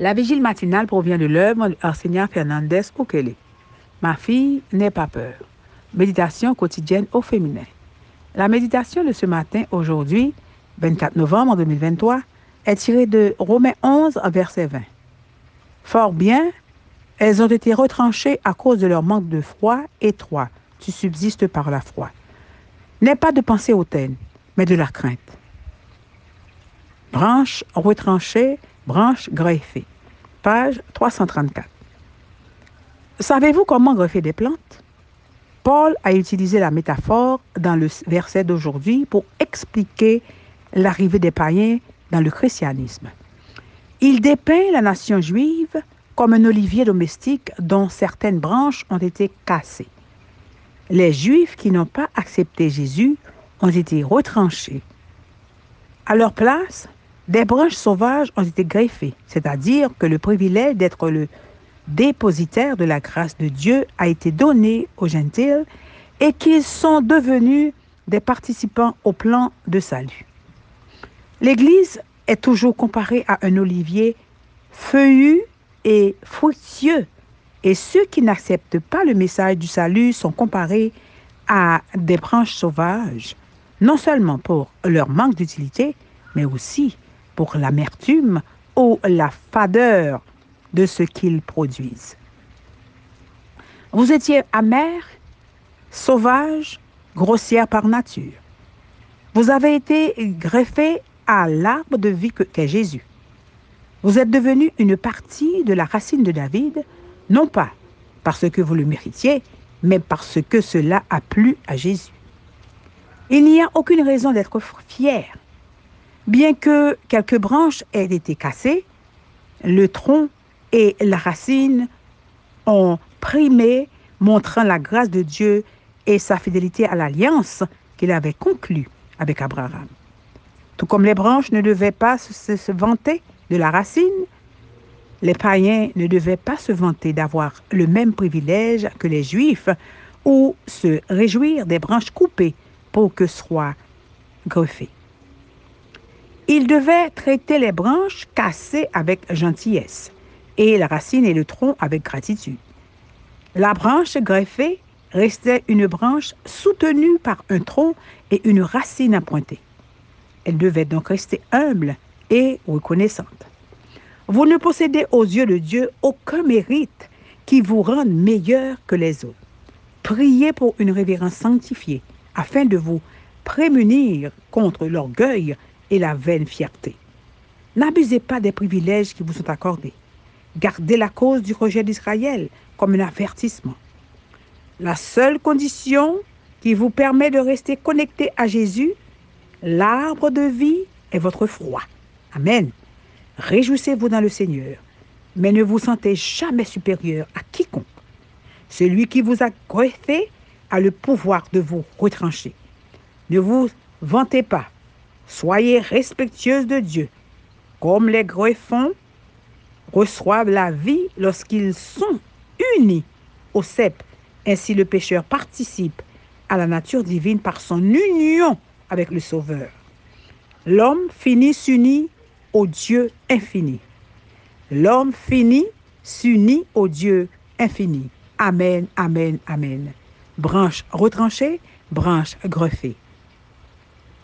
La vigile matinale provient de l'œuvre d'Arsenia Fernandez Okele. Ma fille, n'aie pas peur. Méditation quotidienne au féminin. La méditation de ce matin, aujourd'hui, 24 novembre 2023, est tirée de Romains 11, verset 20. Fort bien, elles ont été retranchées à cause de leur manque de foi, et toi, tu subsistes par la foi. N'aie pas de pensée hautaine, mais de la crainte. Branche retranchée, branche greffée. Page 334. Savez-vous comment greffer des plantes? Paul a utilisé la métaphore dans le verset d'aujourd'hui pour expliquer l'arrivée des païens dans le christianisme. Il dépeint la nation juive comme un olivier domestique dont certaines branches ont été cassées. Les Juifs qui n'ont pas accepté Jésus ont été retranchés. À leur place, des branches sauvages ont été greffées, c'est-à-dire que le privilège d'être le dépositaire de la grâce de Dieu a été donné aux gentils et qu'ils sont devenus des participants au plan de salut. L'Église est toujours comparée à un olivier feuillu et fructueux, et ceux qui n'acceptent pas le message du salut sont comparés à des branches sauvages, non seulement pour leur manque d'utilité, mais aussi pour l'amertume ou la fadeur de ce qu'ils produisent. Vous étiez amer, sauvage, grossière par nature. Vous avez été greffé à l'arbre de vie qu'est Jésus. Vous êtes devenu une partie de la racine de David, non pas parce que vous le méritiez, mais parce que cela a plu à Jésus. Il n'y a aucune raison d'être fier. Bien que quelques branches aient été cassées, le tronc et la racine ont primé, montrant la grâce de Dieu et sa fidélité à l'alliance qu'il avait conclue avec Abraham. Tout comme les branches ne devaient pas se, vanter de la racine, les païens ne devaient pas se vanter d'avoir le même privilège que les Juifs ou se réjouir des branches coupées pour que soient greffées. Ils devaient traiter les branches cassées avec gentillesse et la racine et le tronc avec gratitude. La branche greffée restait une branche soutenue par un tronc et une racine appointée. Elle devait donc rester humble et reconnaissante. Vous ne possédez aux yeux de Dieu aucun mérite qui vous rende meilleur que les autres. Priez pour une révérence sanctifiée afin de vous prémunir contre l'orgueil et la vaine fierté. N'abusez pas des privilèges qui vous sont accordés. Gardez la cause du rejet d'Israël comme un avertissement. La seule condition qui vous permet de rester connecté à Jésus, l'arbre de vie, est votre foi. Amen. Réjouissez-vous dans le Seigneur, mais ne vous sentez jamais supérieur à quiconque. Celui qui vous a greffé a le pouvoir de vous retrancher. Ne vous vantez pas. Soyez respectueuse de Dieu, comme les greffons reçoivent la vie lorsqu'ils sont unis au cep. Ainsi le pécheur participe à la nature divine par son union avec le Sauveur. L'homme finit s'unit au Dieu infini. L'homme finit s'unit au Dieu infini. Amen, amen, amen. Branche retranchée, branche greffée.